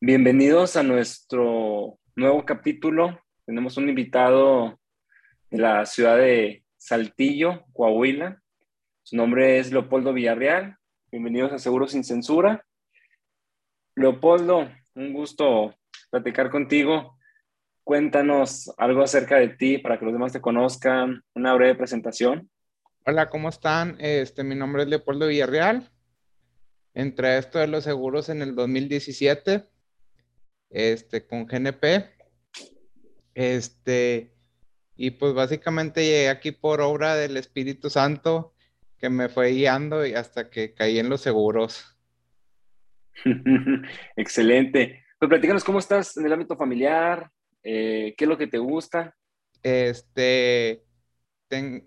Bienvenidos a nuestro nuevo capítulo. Tenemos un invitado de la ciudad de Saltillo, Coahuila. Su nombre es Leopoldo Villarreal. Bienvenidos a Seguros sin Censura. Leopoldo, un gusto platicar contigo. Cuéntanos algo acerca de ti para que los demás te conozcan, una breve presentación. Hola, ¿cómo están? Este, mi nombre es Leopoldo Villarreal. Entré a esto de los seguros en el 2017 este, con GNP. Este, y pues básicamente llegué aquí por obra del Espíritu Santo que me fue guiando y hasta que caí en los seguros. Excelente. Pues platícanos cómo estás en el ámbito familiar, eh, qué es lo que te gusta. Este,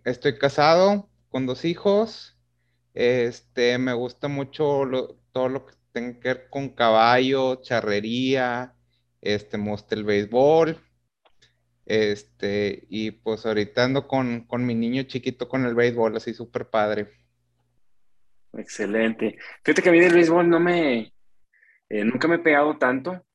estoy casado con dos hijos. Este, me gusta mucho todo lo que tenga que ver con caballo, charrería, este, me el béisbol. Este, y pues ahorita ando con, mi niño chiquito con el béisbol, así súper padre. Excelente. Fíjate que a mí del béisbol no me, eh, nunca me he pegado tanto.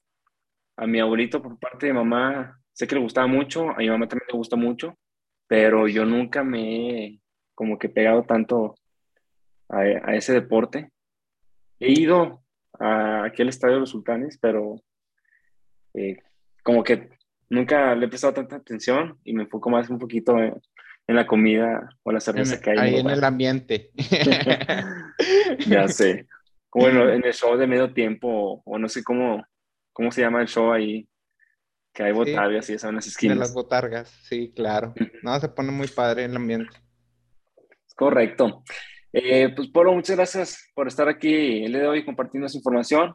A mi abuelito por parte de mamá, sé que le gustaba mucho, a mi mamá también le gusta mucho, pero yo nunca me he como que pegado tanto a, a ese deporte. He ido a, aquí al Estadio de los Sultanes, pero eh, como que nunca le he prestado tanta atención y me enfoco más un poquito en, la comida o la cerveza que hay. Ahí en el, ambiente. ya sé. Bueno, en el show de medio tiempo, o no sé cómo, cómo se llama el show ahí, que hay botargas y esas unas esquinas. De las botargas, sí, claro. No, se pone muy padre el ambiente. Correcto. Eh, pues Polo, muchas gracias por estar aquí el día de hoy compartiendo esa información.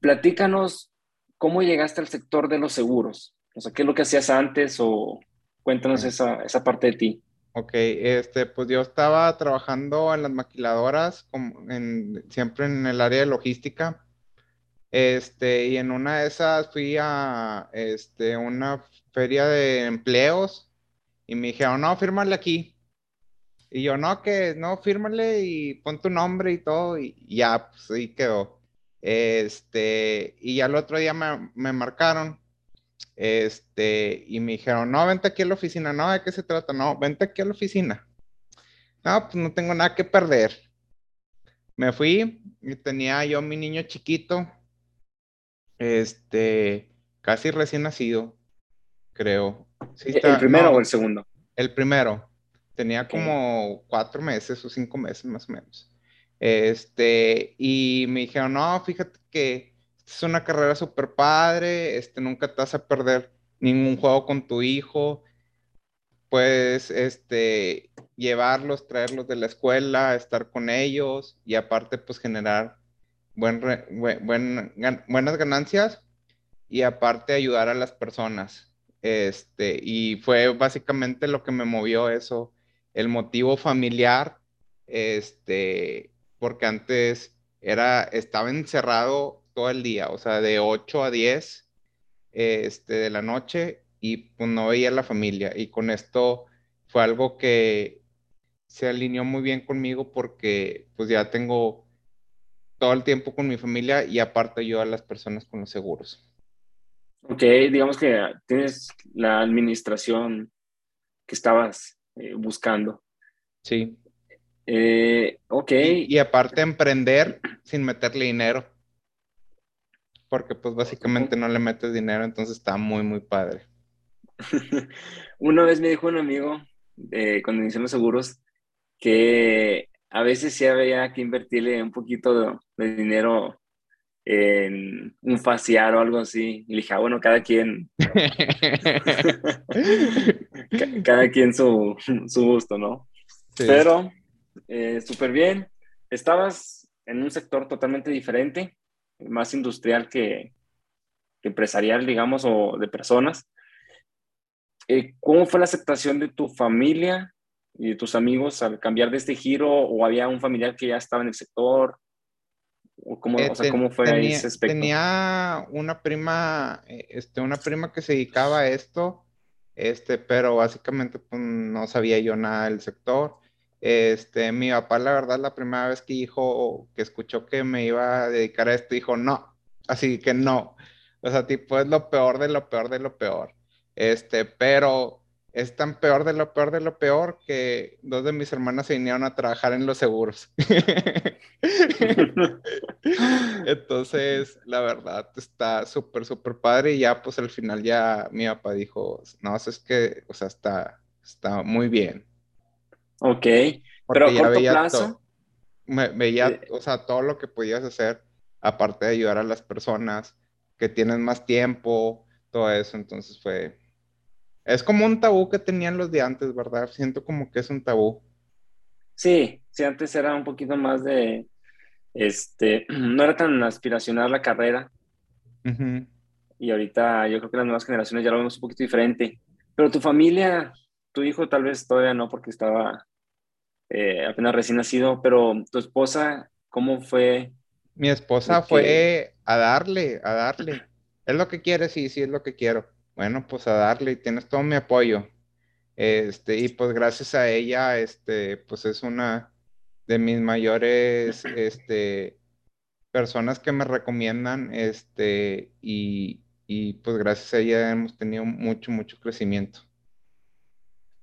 Platícanos cómo llegaste al sector de los seguros. O sea, ¿qué es lo que hacías antes o cuéntanos esa, esa parte de ti? Ok, este, pues yo estaba trabajando en las maquiladoras, como en, siempre en el área de logística. Este, y en una de esas fui a este, una feria de empleos y me dijeron, no, fírmale aquí. Y yo, no, que no, fírmale y pon tu nombre y todo, y, ya, pues ahí quedó. Este, y ya el otro día me, me, marcaron, este, y me dijeron, no, vente aquí a la oficina, no, ¿de qué se trata? No, vente aquí a la oficina. No, pues no tengo nada que perder. Me fui y tenía yo mi niño chiquito, este, casi recién nacido, creo. ¿El primero o el segundo? El primero. Tenía como cuatro meses o cinco meses más o menos. Este, y me dijeron, no, fíjate que es una carrera súper padre, este, nunca te vas a perder ningún juego con tu hijo, puedes, este, llevarlos, traerlos de la escuela, estar con ellos y aparte, pues, generar buen, buenas ganancias y aparte ayudar a las personas. Este, y fue básicamente lo que me movió eso el motivo familiar, este, porque antes era, estaba encerrado todo el día, o sea, de 8 a 10 este, de la noche y pues no veía a la familia. Y con esto fue algo que se alineó muy bien conmigo porque pues ya tengo todo el tiempo con mi familia y aparte yo a las personas con los seguros. Ok, digamos que tienes la administración que estabas eh, buscando. Sí. Eh, ok. Y, aparte emprender sin meterle dinero. Porque pues básicamente no le metes dinero, entonces está muy, muy padre. Una vez me dijo un amigo, eh, cuando inicié los seguros, que a veces sí había que invertirle un poquito de dinero en un faciar o algo así. Y le dije, ah, bueno, cada quien, cada quien su, su gusto, ¿no? Pero, eh, súper bien. Estabas en un sector totalmente diferente, más industrial que, empresarial, digamos, o de personas. Eh, ¿Cómo fue la aceptación de tu familia y de tus amigos al cambiar de este giro? ¿O había un familiar que ya estaba en el sector? cómo, o sea, ¿cómo fue tenía, ese aspecto? Tenía una prima, eh, este, una prima que se dedicaba a esto, este, pero básicamente pues, no sabía yo nada del sector. Este, mi papá, la verdad, la primera vez que dijo, que escuchó que me iba a dedicar a esto, dijo, no, Así que no. O sea, tipo, es lo peor de lo peor de lo peor. Este, pero es tan peor de lo peor de lo peor que dos de mis hermanas se vinieron a trabajar en los seguros. Entonces, la verdad, está súper, súper padre. Y ya, pues al final ya mi papá dijo, no, es que, o sea, está, está muy bien. Ok, pero a corto plazo. me, veía, eh, o sea, todo lo que podías hacer, aparte de ayudar a las personas que tienen más tiempo, todo eso. Entonces fue, es como un tabú que tenían los de antes, ¿verdad? Siento como que es un tabú. Sí, sí, antes era un poquito más de, este, no era tan aspiracional la carrera. Y ahorita yo creo que las nuevas generaciones ya lo vemos un poquito diferente. Pero tu familia, tu hijo tal vez todavía no, porque estaba eh, apenas recién nacido, pero tu esposa, ¿cómo fue? Mi esposa fue a darle, a darle. Es lo que quiere, sí, sí, es lo que quiero bueno, pues a darle y tienes todo mi apoyo. Este, y pues gracias a ella, este, pues es una de mis mayores, este, personas que me recomiendan, este, y, pues gracias a ella hemos tenido mucho, mucho crecimiento.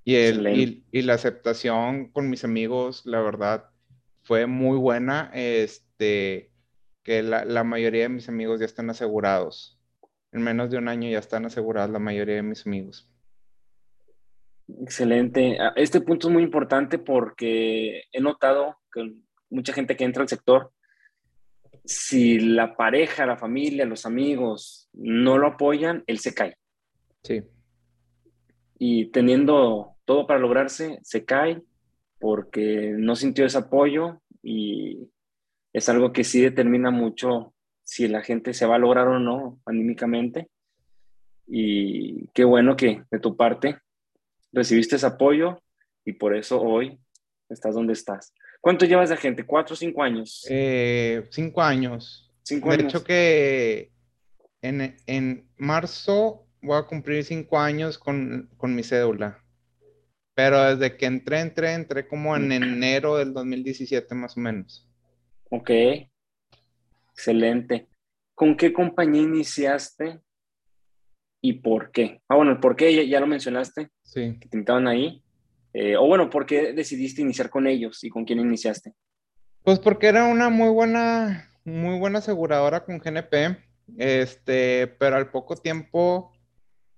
Y, el, y, la aceptación con mis amigos, la verdad, fue muy buena, este, que la, la mayoría de mis amigos ya están asegurados en menos de un año ya están aseguradas la mayoría de mis amigos. Excelente. Ah, este punto es muy importante porque he notado que mucha gente que entra al sector, si la pareja, la familia, los amigos no lo apoyan, él se cae. Sí. Y teniendo todo para lograrse, se cae porque no sintió ese apoyo y es algo que sí determina mucho si la gente se va a lograr o no anímicamente. Y qué bueno que de tu parte recibiste ese apoyo y por eso hoy estás donde estás. ¿Cuánto llevas de gente? ¿Cuatro o cinco años? Eh, cinco años. Cinco de hecho que en, en, marzo voy a cumplir cinco años con, con mi cédula. Pero desde que entré, entré, entré como en enero del 2017 más o menos. Ok. Excelente. ¿Con qué compañía iniciaste y por qué? Ah, bueno, el por qué ya, lo mencionaste. Sí. Que te invitaban ahí. Eh, o bueno, ¿por qué decidiste iniciar con ellos y con quién iniciaste? Pues porque era una muy buena, muy buena aseguradora con GNP. Este, pero al poco tiempo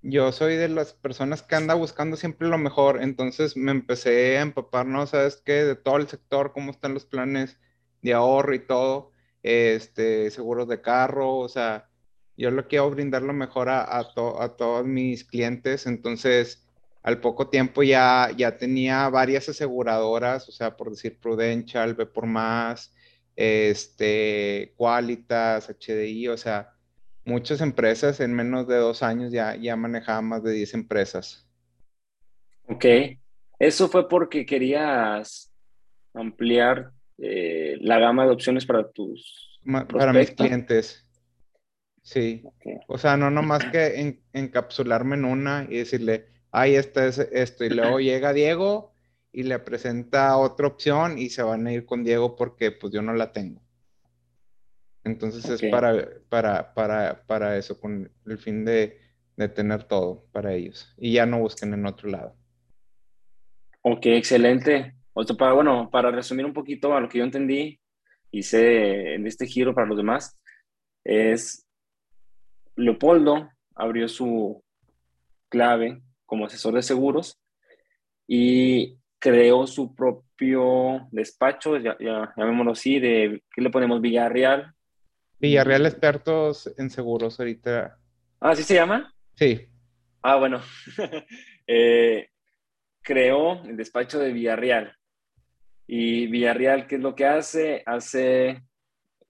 yo soy de las personas que anda buscando siempre lo mejor. Entonces me empecé a empapar, ¿no? ¿Sabes qué? De todo el sector, cómo están los planes de ahorro y todo este, seguros de carro, o sea, yo lo quiero brindar lo mejor a, a, todos mis clientes, entonces al poco tiempo ya, ya tenía varias aseguradoras, o sea, por decir Prudential, B por más, este, Qualitas, HDI, o sea, muchas empresas en menos de dos años ya, ya manejaba más de 10 empresas. Ok, eso fue porque querías ampliar eh, la gama de opciones para tus... para mis clientes. Sí. O sea, no nomás que encapsularme en una y decirle, ay, esta es esto. Y luego llega Diego y le presenta otra opción y se van a ir con Diego porque pues yo no la tengo. Entonces es para, para, para, para eso, con el fin de, de tener todo para ellos. Y ya no busquen en otro lado. Ok, excelente. Otro para, bueno, para resumir un poquito a lo que yo entendí y sé en este giro para los demás, es Leopoldo abrió su clave como asesor de seguros y creó su propio despacho, ya, ya llamémoslo así, de, ¿qué le ponemos? Villarreal. Villarreal expertos en seguros ahorita. Ah, ¿así se llama? Sí. Ah, bueno. eh, creó el despacho de Villarreal. Y Villarreal, ¿qué es lo que hace? Hace,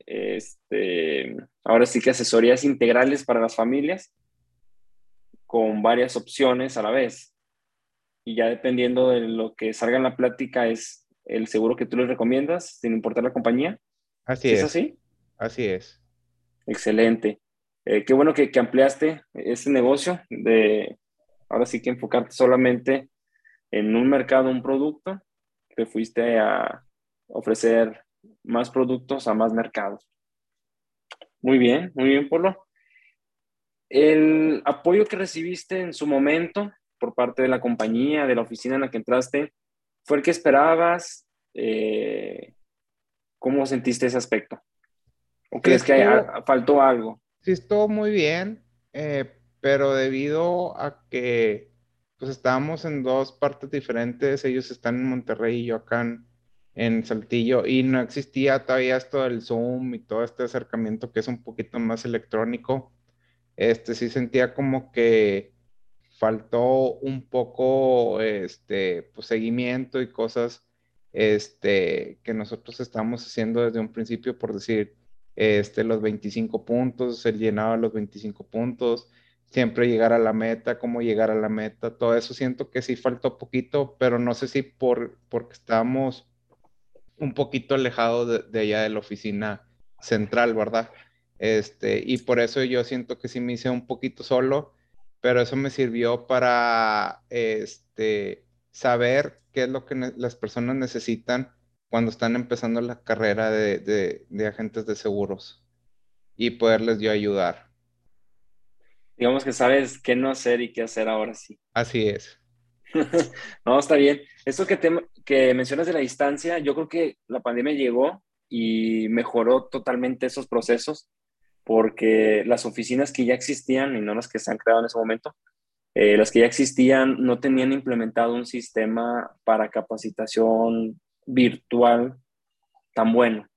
este, ahora sí que asesorías integrales para las familias con varias opciones a la vez. Y ya dependiendo de lo que salga en la plática es el seguro que tú les recomiendas, sin importar la compañía. Así es. ¿Es así? Así es. Excelente. Eh, qué bueno que, ampliaste ese negocio de ahora sí que enfocarte solamente en un mercado, un producto te fuiste a ofrecer más productos a más mercados. Muy bien, muy bien, Polo. El apoyo que recibiste en su momento por parte de la compañía, de la oficina en la que entraste, ¿fue el que esperabas? Eh, ¿Cómo sentiste ese aspecto? ¿O crees que faltó algo? Sí, estuvo muy bien, eh, pero debido a que pues estábamos en dos partes diferentes, ellos están en Monterrey y yo acá en, en Saltillo, y no existía todavía esto del Zoom y todo este acercamiento que es un poquito más electrónico. Este sí sentía como que faltó un poco este pues, seguimiento y cosas este, que nosotros estamos haciendo desde un principio, por decir, este, los 25 puntos, el llenado de los 25 puntos, siempre llegar a la meta, cómo llegar a la meta, todo eso siento que sí faltó poquito, pero no sé si por, porque estamos un poquito alejados de, allá de la oficina central, ¿verdad? Este, y por eso yo siento que sí me hice un poquito solo, pero eso me sirvió para este, saber qué es lo que las personas necesitan cuando están empezando la carrera de, agentes de seguros y poderles yo ayudar. Digamos que sabes qué no hacer y qué hacer ahora sí. Así es. no, está bien. Esto que, te, que mencionas de la distancia, yo creo que la pandemia llegó y mejoró totalmente esos procesos porque las oficinas que ya existían y no las que se han creado en ese momento, eh, las que ya existían no tenían implementado un sistema para capacitación virtual tan bueno.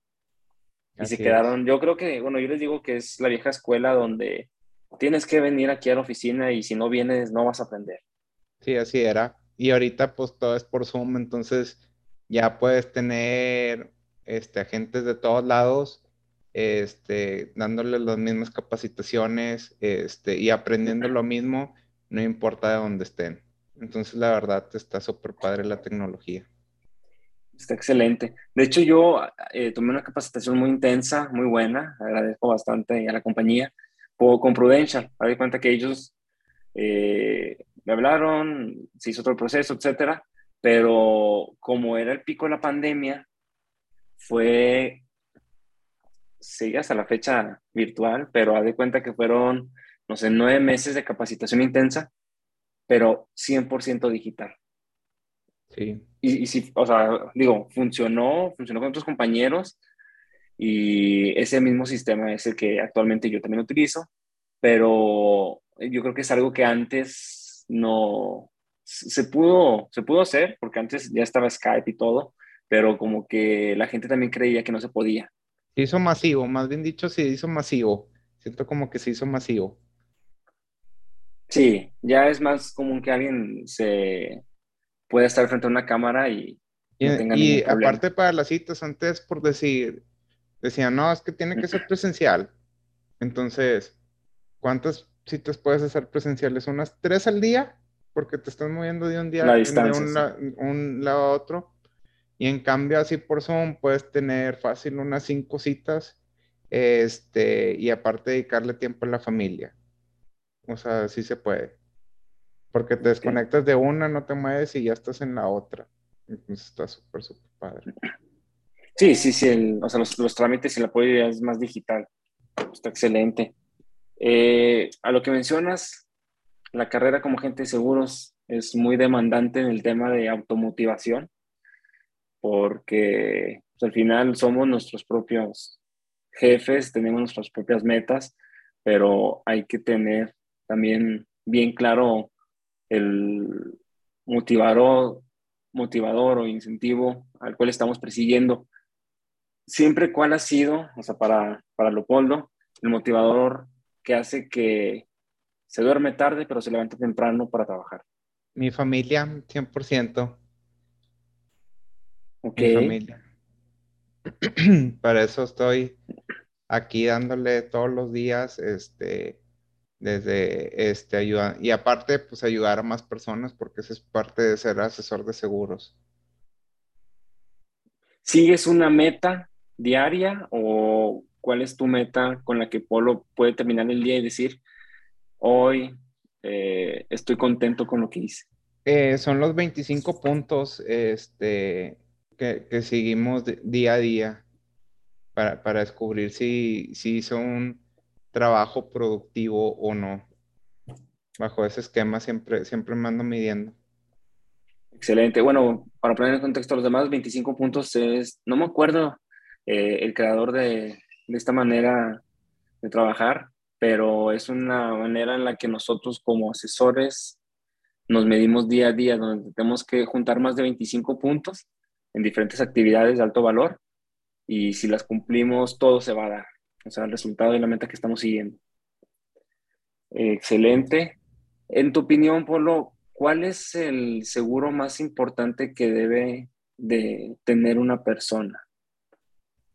Y se quedaron, yo creo que, bueno, yo les digo que es la vieja escuela donde tienes que venir aquí a la oficina y si no vienes no vas a aprender. Sí, así era. Y ahorita pues todo es por Zoom, entonces ya puedes tener este, agentes de todos lados, este, dándoles las mismas capacitaciones este, y aprendiendo lo mismo, no importa de dónde estén. Entonces la verdad está súper padre la tecnología. Está excelente. De hecho, yo eh, tomé una capacitación muy intensa, muy buena. Agradezco bastante a la compañía con Prudential. Me di cuenta que ellos eh, me hablaron, se hizo todo el proceso, etcétera. Pero como era el pico de la pandemia, fue, sigue hasta la fecha virtual, pero haz de cuenta que fueron, no sé, nueve meses de capacitación intensa, pero 100% digital. Sí. Y, y sí, o sea, digo, funcionó, funcionó con otros compañeros y ese mismo sistema es el que actualmente yo también utilizo, pero yo creo que es algo que antes no se pudo, se pudo hacer, porque antes ya estaba Skype y todo, pero como que la gente también creía que no se podía. Se hizo masivo, más bien dicho, se hizo masivo. Siento como que se hizo masivo. Sí, ya es más común que alguien se pueda estar frente a una cámara y, y, aparte para las citas, antes por decir, decían, no, es que tiene que ser presencial. Entonces, ¿cuántas citas puedes hacer presenciales? ¿Unas tres al día? Porque te estás moviendo de un día de un, lado a otro. Y en cambio, así por Zoom puedes tener fácil unas cinco citas este, y aparte dedicarle tiempo a la familia. O sea, sí se puede. Porque te desconectas de una, no te mueves y ya estás en la otra. Entonces está súper, súper padre. Sí, sí, sí. o sea, los, trámites y la apoyo es más digital. Está excelente. Eh, a lo que mencionas, la carrera como agente de seguros es muy demandante en el tema de automotivación, porque pues, al final somos nuestros propios jefes, tenemos nuestras propias metas, pero hay que tener también bien claro el motivador, motivador o incentivo al cual estamos persiguiendo. Siempre cuál ha sido, o sea, para, para Leopoldo, el motivador que hace que se duerme tarde, pero se levanta temprano para trabajar. Mi familia, 100%. Ok. Mi familia. para eso estoy aquí dándole todos los días, este, desde este ayuda y aparte pues ayudar a más personas porque eso es parte de ser asesor de seguros. ¿Sigues una meta diaria o cuál es tu meta con la que Polo puede terminar el día y decir hoy eh, estoy contento con lo que hice? Eh, son los 25 puntos este, que, seguimos día a día. para, para descubrir si, si hizo un trabajo productivo o no. Bajo ese esquema siempre, siempre me ando midiendo. Excelente. Bueno, para poner en contexto a los demás, 25 puntos es, no me acuerdo eh, el creador de, de, esta manera de trabajar, pero es una manera en la que nosotros como asesores nos medimos día a día, donde tenemos que juntar más de 25 puntos en diferentes actividades de alto valor y si las cumplimos, todo se va a dar. O sea, el resultado y la meta que estamos siguiendo. Excelente. En tu opinión, Polo, ¿cuál es el seguro más importante que debe de tener una persona? O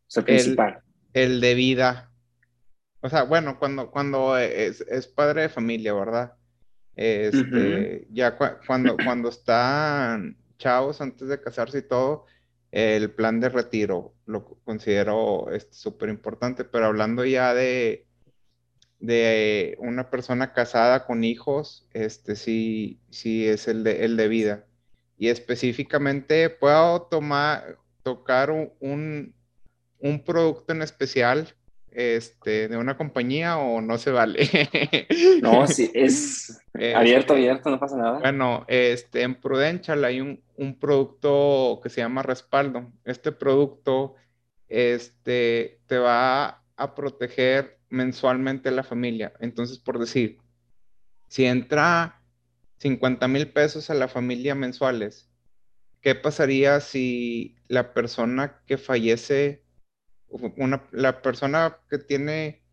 sea, principal. El, de vida. O sea, bueno, cuando, cuando es, padre de familia, ¿verdad? Este, ya cuando, cuando están chavos antes de casarse y todo, el plan de retiro lo considero súper importante, pero hablando ya de, de una persona casada con hijos, este sí, sí es el de, el de vida. Y específicamente puedo tomar, tocar un, un producto en especial este, de una compañía o no se vale? No, sí, es abierto, abierto, no pasa nada. Bueno, este, en Prudential hay un, un, producto que se llama respaldo. Este producto este, te va a proteger mensualmente a la familia. Entonces, por decir, si entra 50 mil pesos a la familia mensuales, ¿qué pasaría si la persona que fallece una, la persona que tiene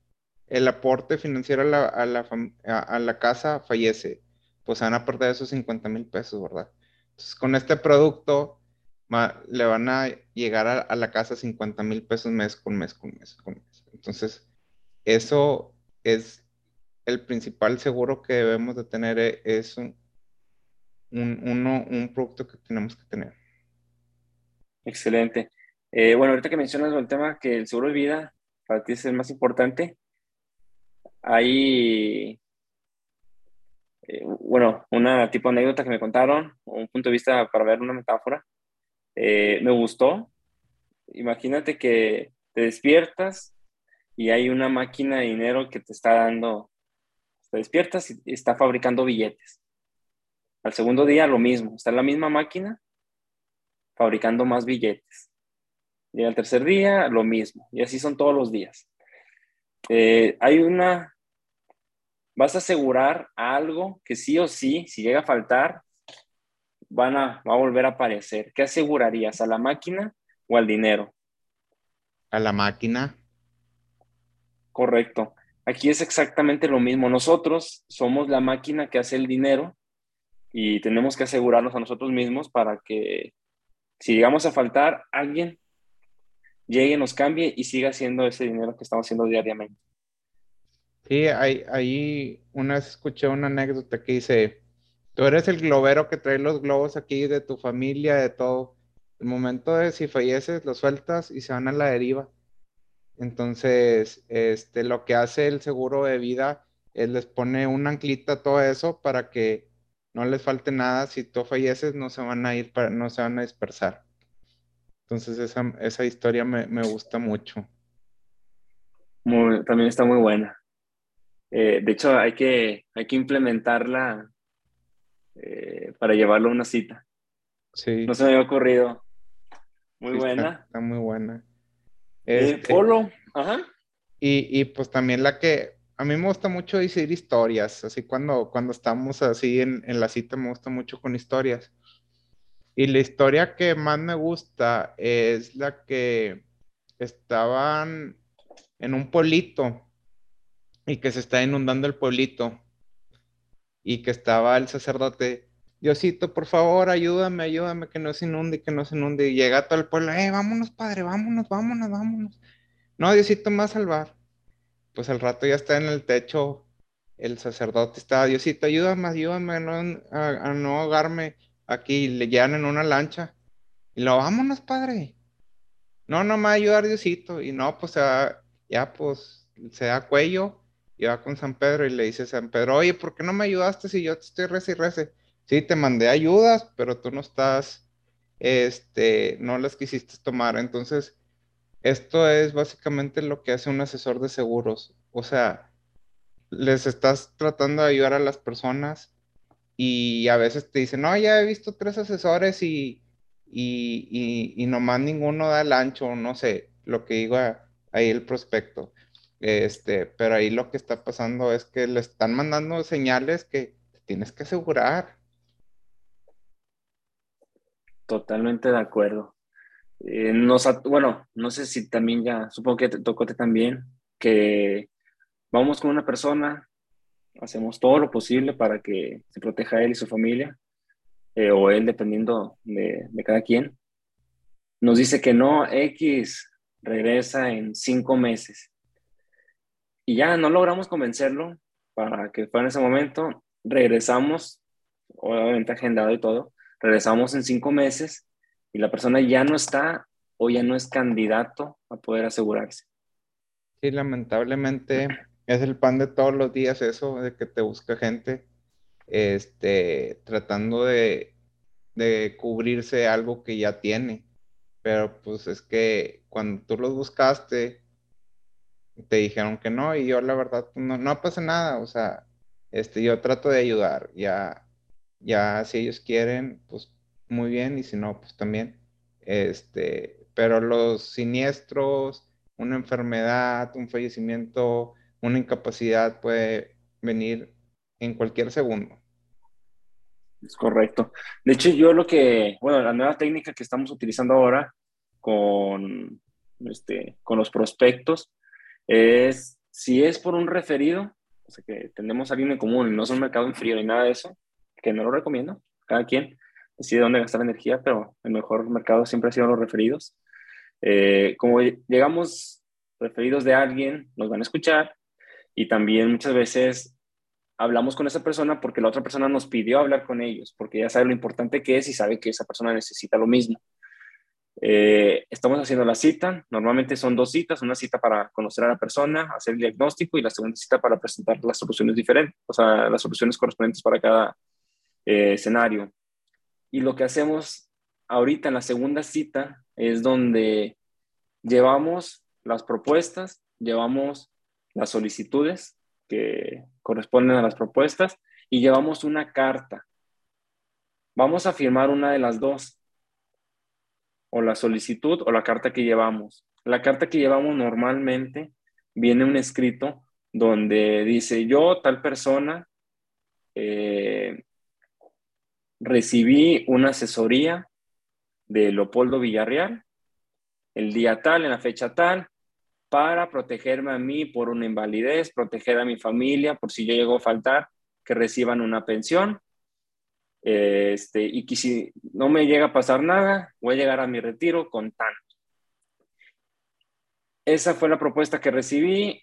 el aporte financiero a la, a la, a, la casa fallece, pues van a perder esos 50 mil pesos, ¿verdad? Entonces, con este producto le van a llegar a, la casa 50 mil pesos mes con mes con mes con mes. Entonces, eso es el principal seguro que debemos de tener, e, es un, un, uno, un producto que tenemos que tener. Excelente. Eh, bueno, ahorita que mencionas el tema que el seguro de vida para ti es el más importante, hay, eh, bueno, una tipo de anécdota que me contaron, un punto de vista para ver una metáfora, eh, me gustó. Imagínate que te despiertas y hay una máquina de dinero que te está dando, te despiertas y está fabricando billetes. Al segundo día lo mismo, está la misma máquina fabricando más billetes y al tercer día, lo mismo. Y así son todos los días. Eh, hay una, vas a asegurar algo que sí o sí, si llega a faltar, van a, va a volver a aparecer. ¿Qué asegurarías? ¿A la máquina o al dinero? A la máquina. Correcto. Aquí es exactamente lo mismo. Nosotros somos la máquina que hace el dinero y tenemos que asegurarnos a nosotros mismos para que si llegamos a faltar, alguien llegue, nos cambie y siga haciendo ese dinero que estamos haciendo diariamente. Sí, ahí, una vez escuché una anécdota que dice, tú eres el globero que trae los globos aquí de tu familia, de todo. El momento de si falleces, los sueltas y se van a la deriva. Entonces, este, lo que hace el seguro de vida es les pone una anclita a todo eso para que no les falte nada. Si tú falleces, no se van a ir, para, no se van a dispersar. Entonces esa, historia me, gusta mucho. también está muy buena. Eh, de hecho, hay que, hay que implementarla eh, para llevarlo a una cita. Sí. No se me había ocurrido. Muy buena. Está, muy buena. Eh, este, Polo, ajá. Y, pues también la que a mí me gusta mucho decir historias, así cuando, cuando estamos así en, en la cita me gusta mucho con historias. Y la historia que más me gusta es la que estaban en un pueblito y que se está inundando el pueblito y que estaba el sacerdote, Diosito, por favor, ayúdame, ayúdame, que no se inunde, que no se inunde. Y llega todo el pueblo, eh, vámonos, padre, vámonos, vámonos, vámonos. No, Diosito me va a salvar. Pues al rato ya está en el techo, el sacerdote está, Diosito, ayúdame, ayúdame a a no ahogarme aquí le llevan en una lancha. Y lo, vámonos, padre. No, no me va a ayudar Diosito. Y no, pues ya, pues se da cuello y va con San Pedro y le dice San Pedro, oye, ¿por qué no me ayudaste si yo te estoy rece y rece? Sí, te mandé ayudas, pero tú no estás, este, no las quisiste tomar. Entonces, esto es básicamente lo que hace un asesor de seguros. O sea, les estás tratando de ayudar a las personas y a veces te dicen, no, ya he visto tres asesores y, y, y, nomás ninguno da el ancho, no sé, lo que diga ahí el prospecto. Este, pero ahí lo que está pasando es que le están mandando señales que tienes que asegurar. Totalmente de acuerdo. Eh, bueno, no sé si también ya, supongo que te tocó también, que vamos con una persona, hacemos todo lo posible para que se proteja él y su familia, eh, o él dependiendo de, de, cada quien. Nos dice que no, X regresa en cinco meses. Y ya no logramos convencerlo para que fuera en ese momento. Regresamos, obviamente agendado y todo, regresamos en cinco meses y la persona ya no está o ya no es candidato a poder asegurarse. Sí, lamentablemente es el pan de todos los días eso, de que te busca gente este, tratando de, de cubrirse algo que ya tiene. Pero pues es que cuando tú los buscaste, te dijeron que no, y yo la verdad no, no pasa nada, o sea, este, yo trato de ayudar, ya, ya si ellos quieren, pues muy bien, y si no, pues también. Este, pero los siniestros, una enfermedad, un fallecimiento, una incapacidad puede venir en cualquier segundo. Es correcto. De hecho, yo lo que, bueno, la nueva técnica que estamos utilizando ahora con, este, con los prospectos es, si es por un referido, o sea, que tenemos a alguien en común y no es un mercado en frío ni nada de eso, que no lo recomiendo, cada quien, decide dónde gastar energía, pero el mejor mercado siempre ha sido los referidos. Eh, como llegamos referidos de alguien, nos van a escuchar y también muchas veces hablamos con esa persona porque la otra persona nos pidió hablar con ellos, porque ya sabe lo importante que es y sabe que esa persona necesita lo mismo. Eh, estamos haciendo la cita, normalmente son dos citas, una cita para conocer a la persona, hacer el diagnóstico y la segunda cita para presentar las soluciones diferentes, o sea, las soluciones correspondientes para cada eh, escenario. Y lo que hacemos ahorita en la segunda cita es donde llevamos las propuestas, llevamos las solicitudes que corresponden a las propuestas y llevamos una carta. Vamos a firmar una de las dos, o la solicitud o la carta que llevamos. La carta que llevamos normalmente viene un escrito donde dice yo, tal persona, eh, recibí una asesoría de Leopoldo Villarreal el día tal, en la fecha tal, para protegerme a mí por una invalidez, proteger a mi familia por si yo llego a faltar, que reciban una pensión. Este, y que si no me llega a pasar nada, voy a llegar a mi retiro con tanto. Esa fue la propuesta que recibí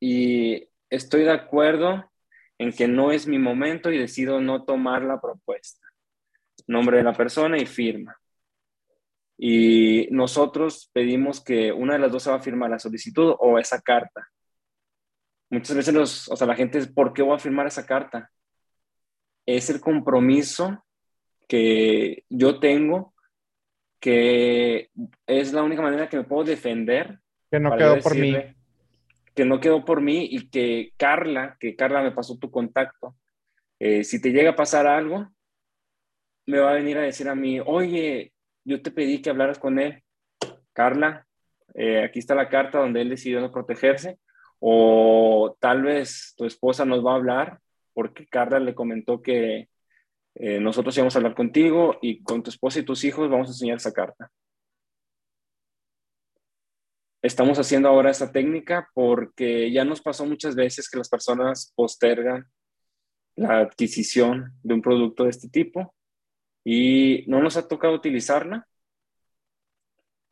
y estoy de acuerdo en que no es mi momento y decido no tomar la propuesta nombre de la persona y firma. Y nosotros pedimos que una de las dos se va a firmar la solicitud o esa carta. Muchas veces los, o sea, la gente es, ¿por qué voy a firmar esa carta? Es el compromiso que yo tengo, que es la única manera que me puedo defender. Que no quedó por mí. Que no quedó por mí y que Carla, que Carla me pasó tu contacto, eh, si te llega a pasar algo, me va a venir a decir a mí, oye, yo te pedí que hablaras con él, Carla, eh, aquí está la carta donde él decidió no protegerse, o tal vez tu esposa nos va a hablar porque Carla le comentó que eh, nosotros íbamos a hablar contigo y con tu esposa y tus hijos vamos a enseñar esa carta. Estamos haciendo ahora esta técnica porque ya nos pasó muchas veces que las personas postergan la adquisición de un producto de este tipo y no nos ha tocado utilizarla,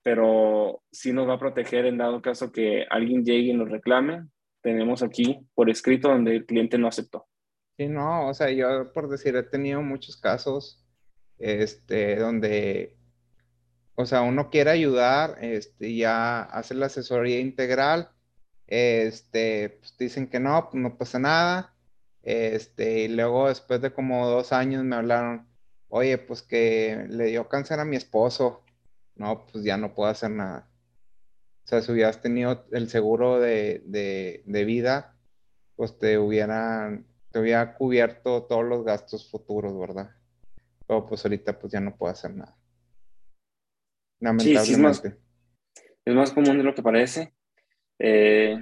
pero sí nos va a proteger en dado caso que alguien llegue y nos reclame. Tenemos aquí por escrito donde el cliente no aceptó. Sí, no, o sea, yo por decir, he tenido muchos casos este, donde, o sea, uno quiere ayudar, este, ya hace la asesoría integral, este, pues dicen que no, pues no pasa nada, este, y luego después de como dos años me hablaron, oye, pues que le dio cáncer a mi esposo. No, pues ya no puedo hacer nada. O sea, si hubieras tenido el seguro de, de vida, pues te hubieran, te hubiera cubierto todos los gastos futuros, ¿verdad? Pero pues ahorita pues ya no puedo hacer nada. Lamentablemente. Sí, es, más, común de lo que parece. Eh,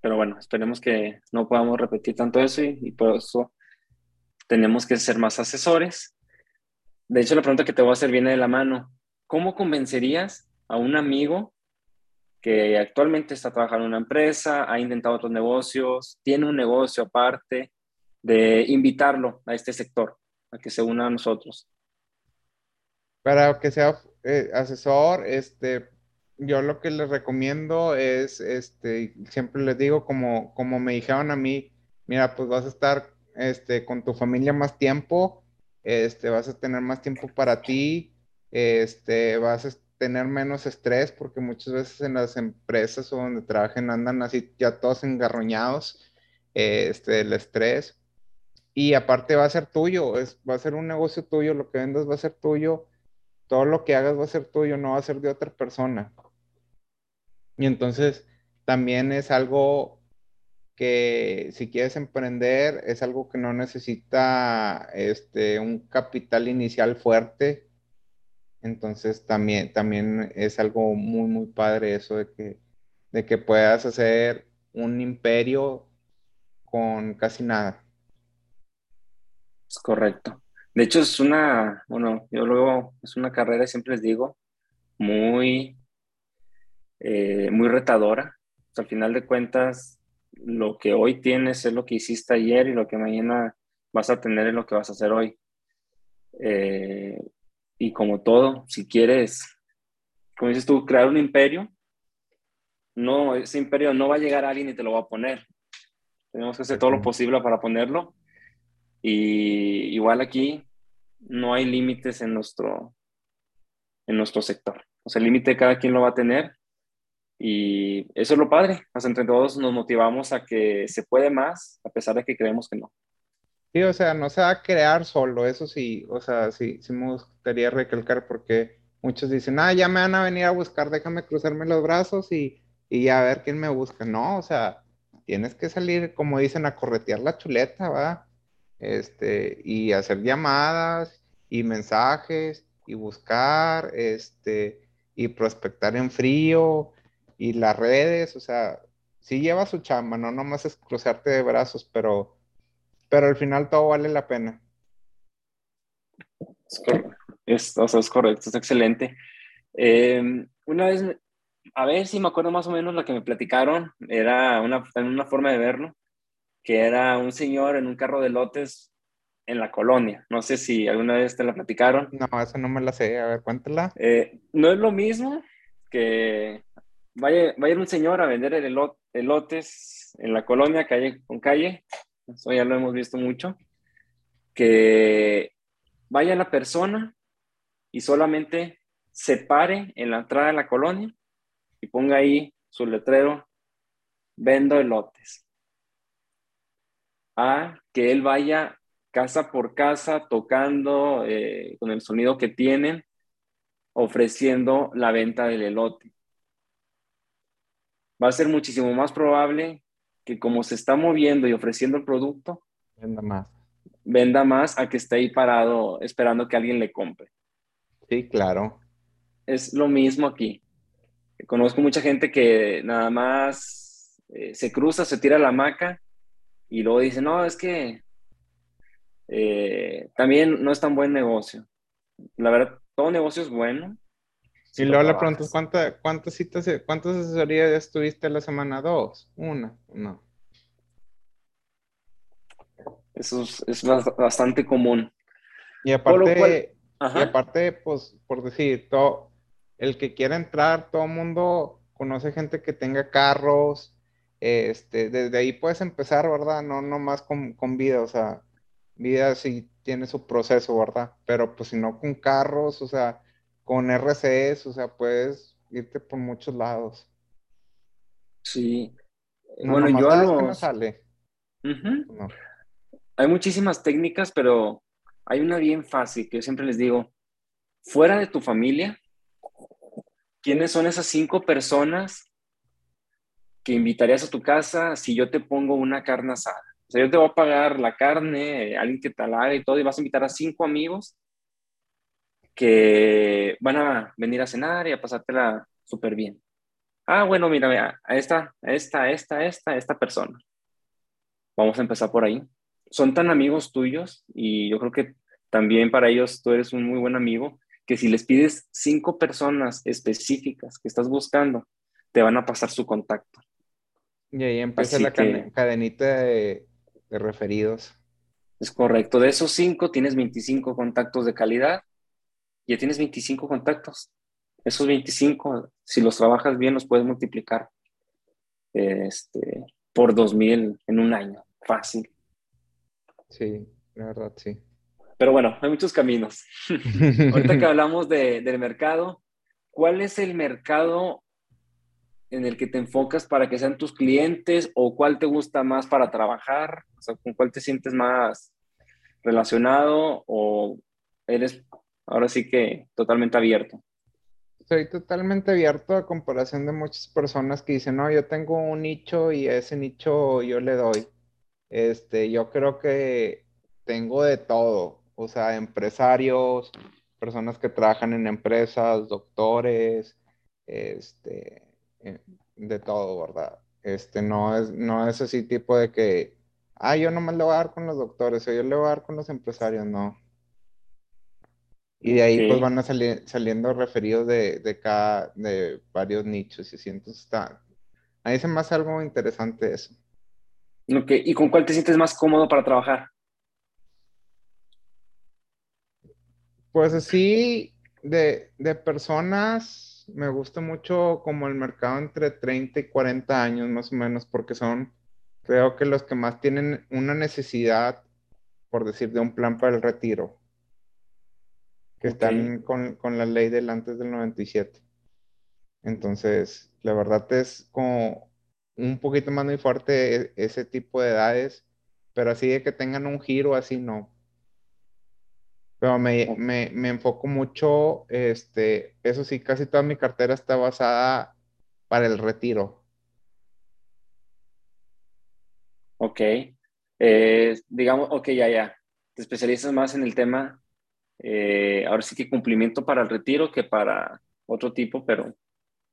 pero bueno, esperemos que no podamos repetir tanto eso y, por eso tenemos que ser más asesores. De hecho, la pregunta que te voy a hacer viene de la mano. ¿Cómo convencerías a un amigo que actualmente está trabajando en una empresa, ha intentado otros negocios, tiene un negocio aparte, de invitarlo a este sector, a que se una a nosotros? Para que sea eh, asesor, este, yo lo que les recomiendo es, este, siempre les digo, como, como me dijeron a mí, mira, pues vas a estar este, con tu familia más tiempo, este, vas a tener más tiempo para ti, este, vas a tener menos estrés, porque muchas veces en las empresas o donde trabajen andan así ya todos engarroñados, este, el estrés. Y aparte va a ser tuyo, es, va a ser un negocio tuyo, lo que vendas va a ser tuyo, todo lo que hagas va a ser tuyo, no va a ser de otra persona. Y entonces también es algo que si quieres emprender, es algo que no necesita este, un capital inicial fuerte. Entonces también, también es algo muy, muy padre eso de que, de que puedas hacer un imperio con casi nada. Es correcto. De hecho, es una, bueno, yo luego, es una carrera, siempre les digo, muy eh, muy retadora. al final de cuentas, lo que hoy tienes es lo que hiciste ayer y lo que mañana vas a tener es lo que vas a hacer hoy. Eh, y como todo, si quieres, como dices tú, crear un imperio, no, ese imperio no va a llegar a alguien y te lo va a poner. Tenemos que hacer todo lo posible para ponerlo. Y igual aquí no hay límites en nuestro, en nuestro sector. O sea, el límite cada quien lo va a tener y eso es lo padre, hasta entre todos nos motivamos a que se puede más, a pesar de que creemos que no. Sí, o sea, no se va a crear solo, eso sí, o sea, sí, sí me gustaría recalcar porque muchos dicen, ah, ya me van a venir a buscar, déjame cruzarme los brazos y, y a ver quién me busca. No, o sea, tienes que salir, como dicen, a corretear la chuleta, ¿va? Este, y hacer llamadas y mensajes y buscar, este, y prospectar en frío y las redes, o sea, sí lleva su chamba, no nomás es cruzarte de brazos, pero, pero al final todo vale la pena. Es correcto, es, o sea, es correcto, es excelente. Em, una vez, a ver si me acuerdo más o menos lo que me platicaron, era una, una forma de verlo, que era un señor en un carro de lotes en la colonia. No sé si alguna vez te la platicaron. No, eso no me la sé. A ver, cuéntala. Eh, no es lo mismo que vaya, vaya un señor a vender el elotes en la colonia, calle con calle, eso ya lo hemos visto mucho, que vaya la persona y solamente se pare en la entrada de la colonia y ponga ahí su letrero, vendo elotes. A que él vaya casa por casa tocando eh, con el sonido que tienen, ofreciendo la venta del elote va a ser muchísimo más probable que como se está moviendo y ofreciendo el producto, venda más. Venda más a que esté ahí parado esperando que alguien le compre. Sí, claro. Es lo mismo aquí. Conozco mucha gente que nada más eh, se cruza, se tira la hamaca y luego dice, no, es que eh, también no es tan buen negocio. La verdad, todo negocio es bueno, y luego le preguntas, ¿cuántas citas, cuántas asesorías estuviste la semana? ¿Dos? ¿Una? No. Eso es, bastante común. Y aparte, y aparte, pues, por decir, todo, el que quiera entrar, todo el mundo conoce gente que tenga carros, este, desde ahí puedes empezar, ¿verdad? No nomás con, con vida, o sea, vida sí tiene su proceso, ¿verdad? Pero pues si no con carros, o sea, con RCS, o sea, puedes irte por muchos lados. Sí. bueno, yo a sale. Hay muchísimas técnicas, pero hay una bien fácil que yo siempre les digo, fuera de tu familia, ¿quiénes son esas cinco personas que invitarías a tu casa si yo te pongo una carne asada? O sea, yo te voy a pagar la carne, alguien que te la haga y todo, y vas a invitar a cinco amigos que van a venir a cenar y a pasártela súper bien. Ah, bueno, mira, a esta, a esta, a esta, a esta, a esta persona. Vamos a empezar por ahí. Son tan amigos tuyos y yo creo que también para ellos tú eres un muy buen amigo que si les pides cinco personas específicas que estás buscando, te van a pasar su contacto. Y ahí empieza la cadenita de, de referidos. Es correcto. De esos cinco tienes 25 contactos de calidad. Ya tienes 25 contactos. Esos 25, si los trabajas bien, los puedes multiplicar este, por 2000 en un año. Fácil. Sí, la verdad, sí. Pero bueno, hay muchos caminos. Ahorita que hablamos del mercado, ¿cuál es el mercado en el que te enfocas para que sean tus clientes o cuál te gusta más para trabajar? O sea, ¿con cuál te sientes más relacionado o eres ahora sí que totalmente abierto? Soy totalmente abierto a comparación de muchas personas que dicen, no, yo tengo un nicho y a ese nicho yo le doy. Este, yo creo que tengo de todo, o sea, empresarios, personas que trabajan en empresas, doctores, este, eh, de todo, ¿verdad? Este, no es, no es así tipo de que, ah, yo nomás le voy a dar con los doctores, o yo le voy a dar con los empresarios, no. Y de ahí pues van a salir saliendo referidos de, de, cada, de varios nichos y así, entonces está, ahí se me hace algo interesante eso. Ok, ¿y con cuál te sientes más cómodo para trabajar? Pues así, de, de personas, me gusta mucho como el mercado entre 30 y 40 años más o menos, porque son, creo que los que más tienen una necesidad, por decir, de un plan para el retiro que están con, la ley del antes del 97. Entonces, la verdad es como un poquito más muy fuerte e, ese tipo de edades, pero así de que tengan un giro, así no. Pero me, me, enfoco mucho, este, eso sí, casi toda mi cartera está basada para el retiro. Ok. Eh, digamos, ok, ya, ya. Te especializas más en el tema eh, ahora sí que cumplimiento para el retiro que para otro tipo, pero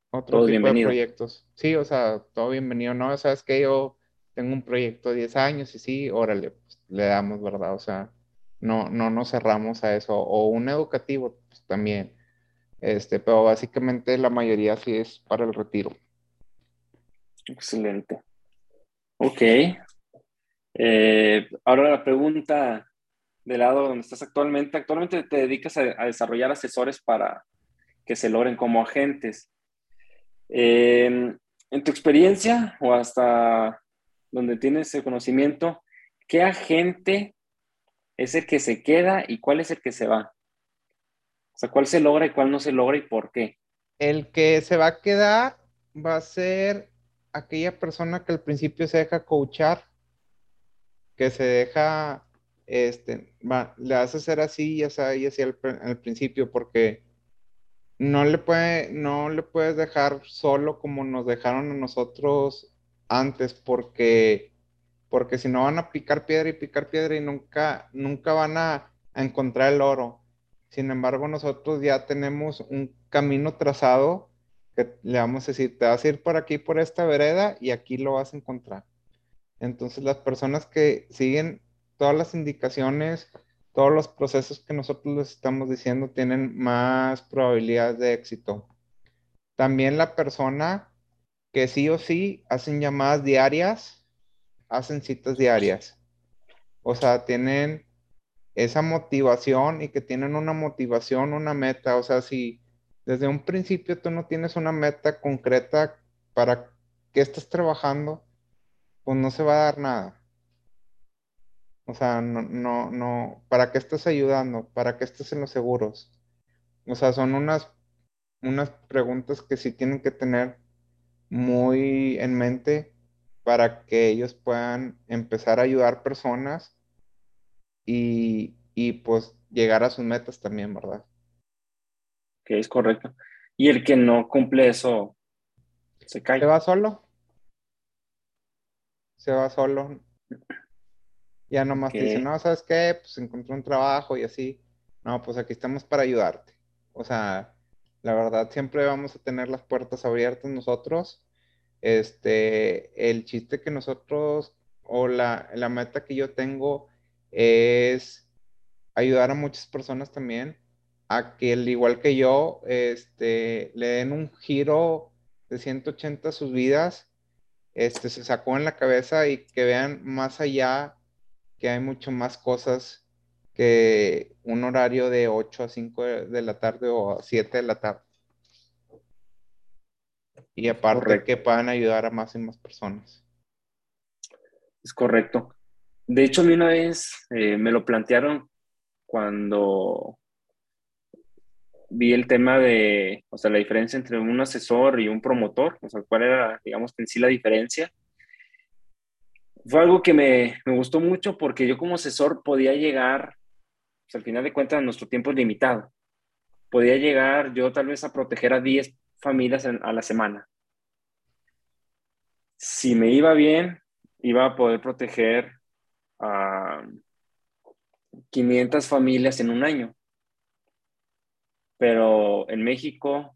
otro todo tipo bienvenido. de proyectos. Sí, o sea, todo bienvenido. No, sabes que yo tengo un proyecto de 10 años y sí, órale, pues, le damos, ¿verdad? O sea, no, no nos cerramos a eso. O un educativo, pues también. Este, pero básicamente la mayoría sí es para el retiro. Excelente. Ok. Eh, ahora la pregunta del lado donde estás actualmente, actualmente te dedicas a, desarrollar asesores para que se logren como agentes. Em, en tu experiencia o hasta donde tienes el conocimiento, ¿qué agente es el que se queda y cuál es el que se va? O sea, ¿cuál se logra y cuál no se logra y por qué? El que se va a quedar va a ser aquella persona que al principio se deja coachar, que se deja este, le vas a hacer así y así, y así al, principio, porque no le, puede, no le puedes dejar solo como nos dejaron a nosotros antes, porque, porque si no van a picar piedra y picar piedra y nunca, nunca van a, a encontrar el oro. Sin embargo, nosotros ya tenemos un camino trazado que le vamos a decir, te vas a ir por aquí, por esta vereda, y aquí lo vas a encontrar. Entonces, las personas que siguen todas las indicaciones, todos los procesos que nosotros les estamos diciendo tienen más probabilidades de éxito. También la persona que sí o sí hacen llamadas diarias, hacen citas diarias. O sea, tienen esa motivación y que tienen una motivación, una meta. O sea, si desde un principio tú no tienes una meta concreta para qué estás trabajando, pues no se va a dar nada. O sea, no, no, no, ¿para qué estás ayudando? ¿Para qué estás en los seguros? O sea, son unas, unas preguntas que sí tienen que tener muy en mente para que ellos puedan empezar a ayudar personas y, y pues llegar a sus metas también, ¿verdad? Que es correcto. y el que no cumple eso se cae. Se va solo. Se va solo. Ya nomás te dice, no, ¿sabes qué? Pues encontré un trabajo y así. No, pues aquí estamos para ayudarte. O sea, la verdad siempre vamos a tener las puertas abiertas nosotros. Este, el chiste que nosotros, o la, la meta que yo tengo es ayudar a muchas personas también a que al igual que yo, este, le den un giro de 180 a sus vidas, este, se sacó en la cabeza y que vean más allá que hay mucho más cosas que un horario de 8 a 5 de la tarde o a 7 de la tarde. Y aparte que puedan ayudar a más y más personas. Es correcto. De hecho, a mí una vez eh, me lo plantearon cuando vi el tema de, o sea, la diferencia entre un asesor y un promotor, o sea, cuál era, digamos, en sí la diferencia. Fue algo que me, me gustó mucho porque yo como asesor podía llegar, pues, al final de cuentas, nuestro tiempo es limitado. Podía llegar yo tal vez a proteger a 10 familias a la semana. Si me iba bien, iba a poder proteger a 500 familias en un año. Pero en México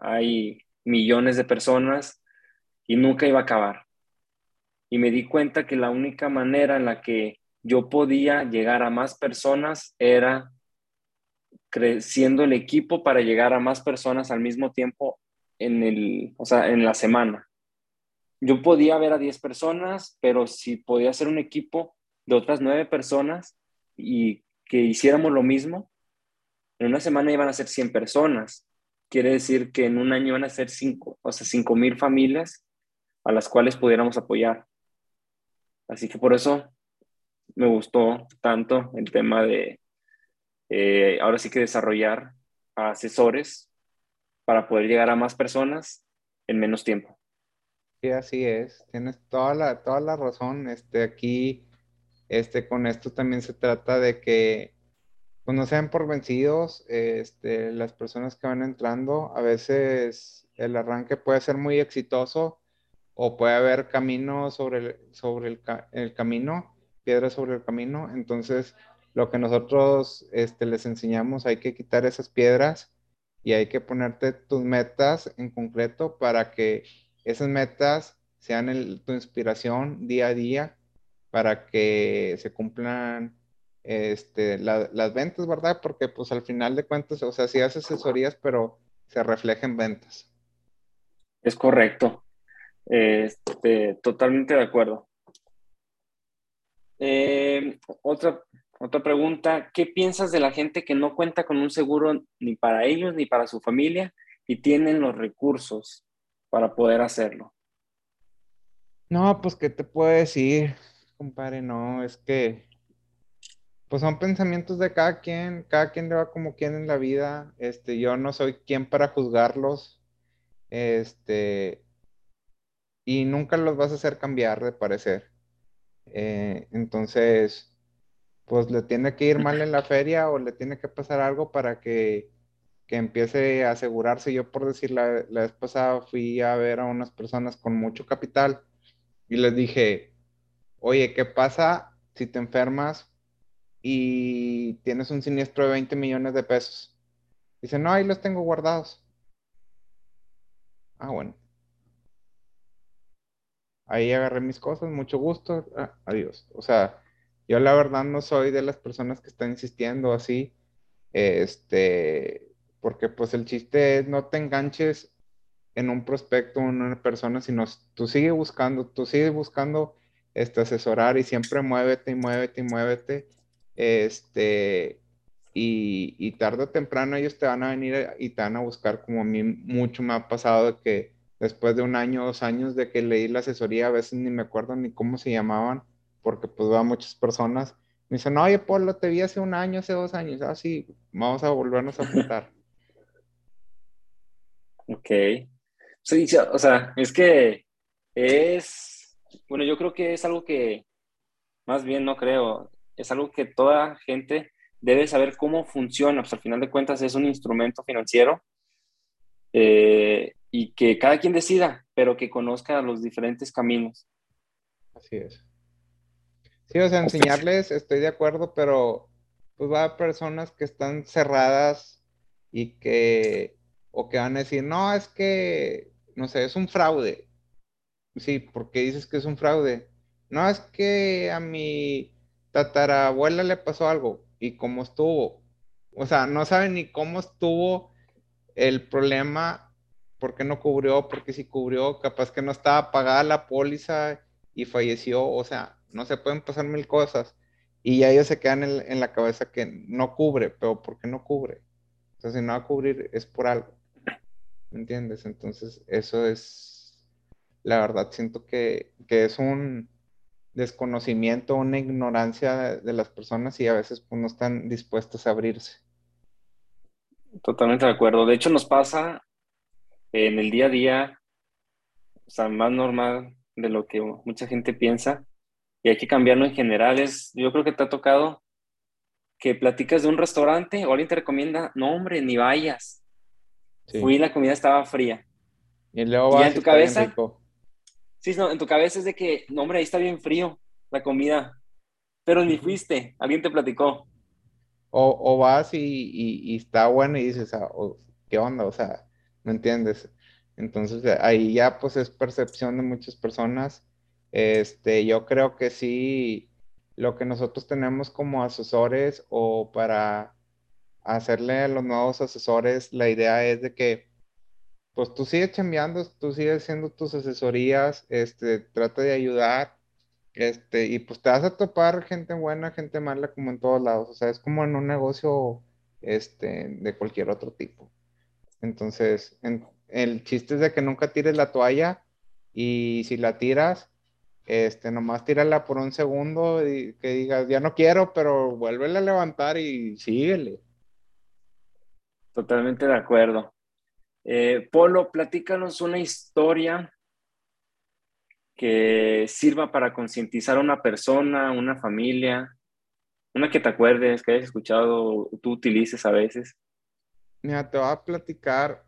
hay millones de personas y nunca iba a acabar. Y me di cuenta que la única manera en la que yo podía llegar a más personas era creciendo el equipo para llegar a más personas al mismo tiempo en el, o sea, en la semana. Yo podía ver a 10 personas, pero si podía ser un equipo de otras 9 personas y que hiciéramos lo mismo, en una semana iban a ser 100 personas. Quiere decir que en un año iban a ser 5, o sea, 5 mil familias a las cuales pudiéramos apoyar. Así que por eso me gustó tanto el tema de eh, ahora sí que desarrollar asesores para poder llegar a más personas en menos tiempo. Sí, así es. Tienes toda la, toda la razón. Este, aquí, este, con esto también se trata de que pues, no sean por vencidos, este, las personas que van entrando. A veces el arranque puede ser muy exitoso o puede haber camino sobre el, sobre el, el camino, piedras sobre el camino. Entonces, lo que nosotros este, les enseñamos, hay que quitar esas piedras y hay que ponerte tus metas en concreto para que esas metas sean tu inspiración día a día para que se cumplan este, las ventas, ¿verdad? Porque pues al final de cuentas, o sea, sí haces asesorías, pero se refleja en ventas. Es correcto. Este, totalmente de acuerdo. Eh, otra, otra pregunta, ¿qué piensas de la gente que no cuenta con un seguro ni para ellos ni para su familia y tienen los recursos para poder hacerlo? No, pues, ¿qué te puedo decir, compadre? No, es que, pues son pensamientos de cada quien, cada quien le va como quien en la vida, este, yo no soy quien para juzgarlos, este, y nunca los vas a hacer cambiar de parecer. Eh, entonces, pues le tiene que ir mal en la feria o le tiene que pasar algo para que, empiece a asegurarse. Yo por decir, la, la, vez pasada fui a ver a unas personas con mucho capital y les dije, oye, ¿qué pasa si te enfermas y tienes un siniestro de 20 millones de pesos? Dice, no, ahí los tengo guardados. Ah, bueno. Ahí agarré mis cosas, mucho gusto, ah, adiós. O sea, yo la verdad no soy de las personas que están insistiendo así, este, porque pues el chiste es no te enganches en un prospecto en una persona, sino tú sigue buscando, tú sigue buscando este, asesorar y siempre muévete y muévete y muévete, este, y, y tarde o temprano ellos te van a venir y te van a buscar como a mí mucho me ha pasado de que después de un año, dos años de que leí la asesoría, a veces ni me acuerdo ni cómo se llamaban, porque pues va muchas personas. Me dicen, oye, Polo, te vi hace un año, hace dos años. Ah, sí, vamos a volvernos a juntar. ok. Sí, o sea, es que es, bueno, yo creo que es algo que, más bien no creo, es algo que toda gente debe saber cómo funciona, pues al final de cuentas es un instrumento financiero eh, y que cada quien decida, pero que conozca los diferentes caminos. Así es. Sí, o sea, enseñarles, estoy de acuerdo, pero pues va a haber personas que están cerradas y que, o que van a decir, no, es que, no sé, es un fraude. Sí, ¿por qué dices que es un fraude? No, es que a mi tatarabuela le pasó algo y cómo estuvo. O sea, no saben ni cómo estuvo el problema, por qué no cubrió, porque si cubrió, capaz que no estaba pagada la póliza y falleció. O sea, no se pueden pasar mil cosas. Y ya ellos se quedan en, la cabeza que no cubre, pero ¿por qué no cubre? Entonces, si no va a cubrir es por algo. ¿Me entiendes? Entonces, eso es, la verdad, siento que, es un desconocimiento, una ignorancia de, las personas y a veces pues, no están dispuestas a abrirse. Totalmente de acuerdo. De hecho, nos pasa en el día a día, o sea, más normal de lo que mucha gente piensa, y hay que cambiarlo en general. Es, yo creo que te ha tocado que platicas de un restaurante o alguien te recomienda, no hombre, ni vayas. Fui y la comida estaba fría. Y luego vas en tu cabeza. Sí, no, en tu cabeza es de que, no hombre, ahí está bien frío la comida. Pero ni fuiste, alguien te platicó. O, vas y, está bueno y dices, ah, ¿qué onda? O sea, ¿me entiendes? Entonces ahí ya pues es percepción de muchas personas este, yo creo que sí, lo que nosotros tenemos como asesores o para hacerle a los nuevos asesores, la idea es de que, pues tú sigues chambeando, tú sigues haciendo tus asesorías, este, trata de ayudar, este, y pues te vas a topar gente buena, gente mala, como en todos lados, o sea, es como en un negocio, este, de cualquier otro tipo. Entonces, el chiste es de que nunca tires la toalla y si la tiras, este, nomás tírala por un segundo y que digas, ya no quiero, pero vuélvele a levantar y síguele. Totalmente de acuerdo. Eh, Polo, platícanos una historia que sirva para concientizar a una persona, una familia, una que te acuerdes, que hayas escuchado, tú utilices a veces. Mira, te voy a platicar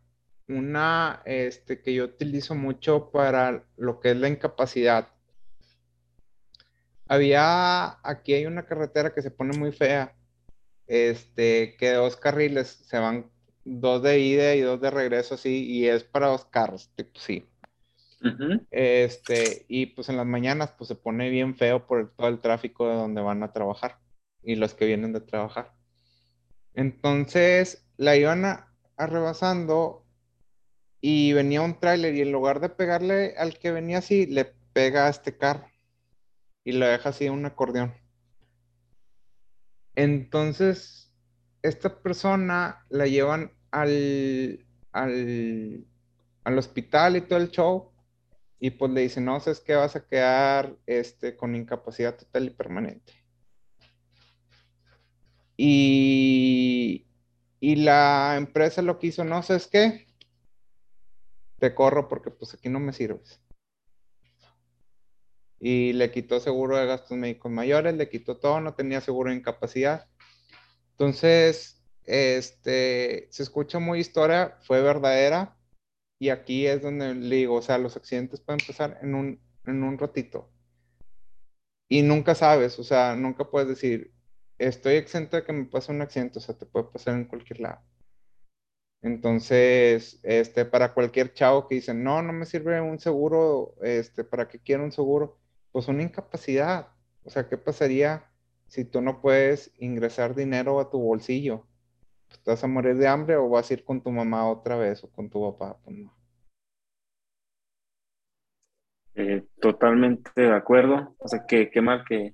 una este, que yo utilizo mucho para lo que es la incapacidad. Había, aquí hay una carretera que se pone muy fea, este, que dos carriles se van, dos de ida y dos de regreso, así, y es para dos carros, tipo, sí. Este, y pues en las mañanas, pues se pone bien feo por todo el tráfico de donde van a trabajar y los que vienen de trabajar. Entonces, la iban a, rebasando y venía un tráiler y en lugar de pegarle al que venía así, le pega a este carro y lo deja así un acordeón. Entonces, esta persona la llevan al, al, hospital y todo el show y pues le dicen, no, es que vas a quedar este, con incapacidad total y permanente. Y, y la empresa lo que hizo, no, ¿sabes qué? Te corro porque pues aquí no me sirves y le quitó seguro de gastos médicos mayores, le quitó todo, no tenía seguro de incapacidad. Entonces, este, se escucha muy historia, fue verdadera y aquí es donde le digo, o sea, los accidentes pueden pasar en un, en un ratito. Y nunca sabes, o sea, nunca puedes decir, estoy exento de que me pase un accidente, o sea, te puede pasar en cualquier lado. Entonces, este, para cualquier chavo que dice, no, no me sirve un seguro, este, ¿para qué quiero un seguro? pues una incapacidad. O sea, ¿qué pasaría si tú no puedes ingresar dinero a tu bolsillo? ¿Estás ¿Te vas a morir de hambre o vas a ir con tu mamá otra vez o con tu papá? Pues no. Eh, totalmente de acuerdo. O sea, que qué mal que,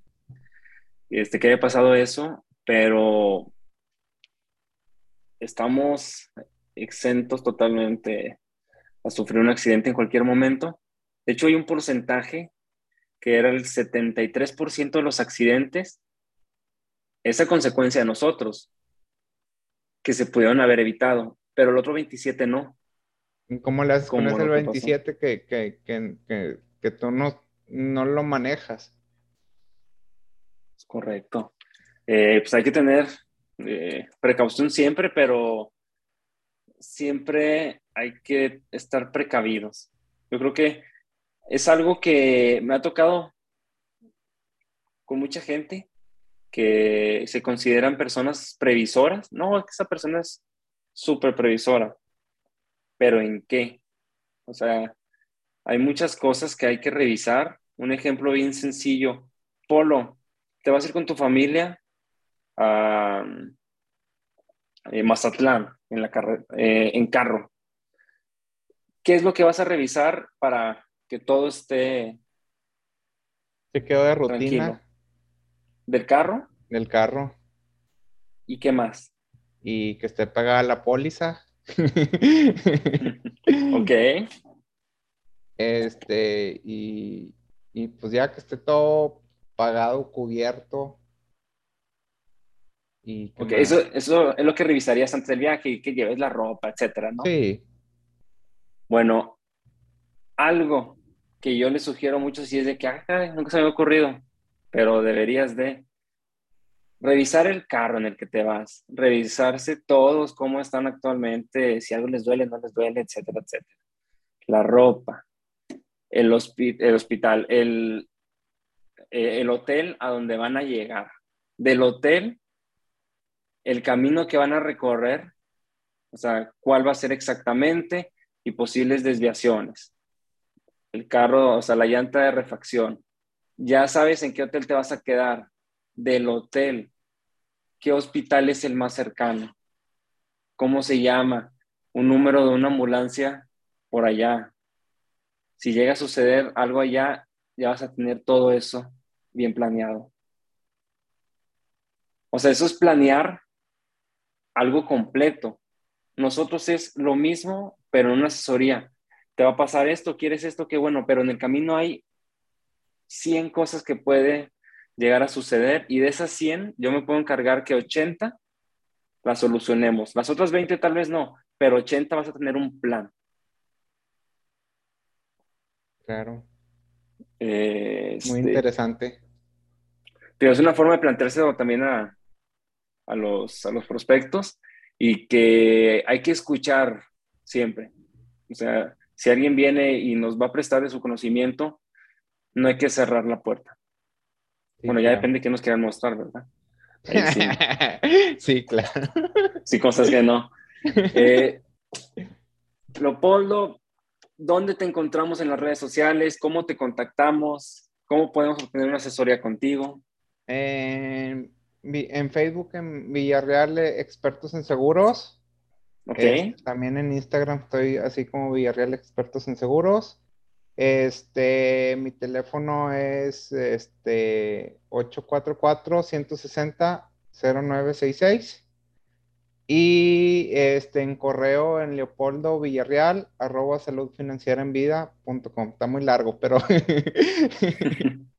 este, que haya pasado eso, pero estamos exentos totalmente a sufrir un accidente en cualquier momento. De hecho, hay un porcentaje que era el 73% de los accidentes, esa consecuencia de nosotros, que se pudieron haber evitado, pero el otro 27 no. ¿Cómo le haces con ese 27 que, que, que, tú no, no lo manejas? Es correcto. Eh, pues hay que tener eh, precaución siempre, pero siempre hay que estar precavidos. Yo creo que es algo que me ha tocado con mucha gente que se consideran personas previsoras. No, esa persona es súper previsora. ¿Pero en qué? O sea, hay muchas cosas que hay que revisar. Un ejemplo bien sencillo. Polo, te vas a ir con tu familia a eh, Mazatlán en, la eh, en carro. ¿Qué es lo que vas a revisar para que todo esté... Se quedó de rutina. Tranquilo? ¿Del carro? Del carro. ¿Y qué más? Y que esté pagada la póliza. ok. Este, y, y pues ya que esté todo pagado, cubierto. Y ok, eso, eso es lo que revisarías antes del viaje, que lleves la ropa, etcétera, ¿no? Sí. Bueno, algo que yo le sugiero mucho si es de que, ah, nunca se me ha ocurrido, pero deberías de revisar el carro en el que te vas, revisarse todos cómo están actualmente, si algo les duele, no les duele, etcétera, etcétera. La ropa, el, el hospital, el, el hotel a donde van a llegar. Del hotel, el camino que van a recorrer, o sea, cuál va a ser exactamente y posibles desviaciones. El carro, o sea, la llanta de refacción, ya sabes en qué hotel te vas a quedar, del hotel, qué hospital es el más cercano, cómo se llama, un número de una ambulancia por allá. Si llega a suceder algo allá, ya vas a tener todo eso bien planeado. O sea, eso es planear algo completo. Nosotros es lo mismo, pero en una asesoría. Te va a pasar esto, quieres esto, qué bueno, pero en el camino hay 100 cosas que puede llegar a suceder y de esas 100 yo me puedo encargar que 80 las solucionemos. Las otras 20 tal vez no, pero 80 vas a tener un plan. Claro. Muy este, interesante. Pero es una forma de plantearse también a, a, los, a los prospectos y que hay que escuchar siempre. O sea, si alguien viene y nos va a prestar de su conocimiento, no hay que cerrar la puerta. bueno, ya depende de qué nos quieran mostrar, ¿verdad? Sí. claro. Sí, cosas que no. Eh, Leopoldo, ¿dónde te encontramos en las redes sociales? ¿Cómo te contactamos? ¿Cómo podemos obtener una asesoría contigo? En, Facebook, en Villarreal Expertos en Seguros. Ok. también en Instagram estoy así como Villarreal Expertos en Seguros. Este, mi teléfono es este 844-160-0966. Y este, en correo en Leopoldo Villarreal, arroba saludfinancieraenvida.com. Está muy largo, pero,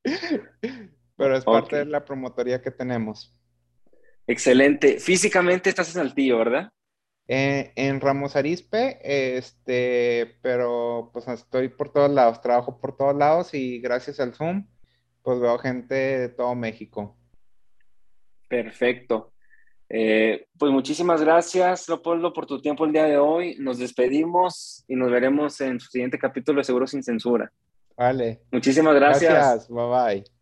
pero es parte de la promotoría que tenemos. Excelente. Físicamente estás en Saltillo, ¿verdad? Eh, en Ramos Arispe, este, pero pues estoy por todos lados, trabajo por todos lados y gracias al Zoom, pues veo gente de todo México. Perfecto. Eh, pues muchísimas gracias, Leopoldo, por tu tiempo el día de hoy. Nos despedimos y nos veremos en su siguiente capítulo de Seguro Sin Censura. Vale. Muchísimas gracias. Gracias, bye bye.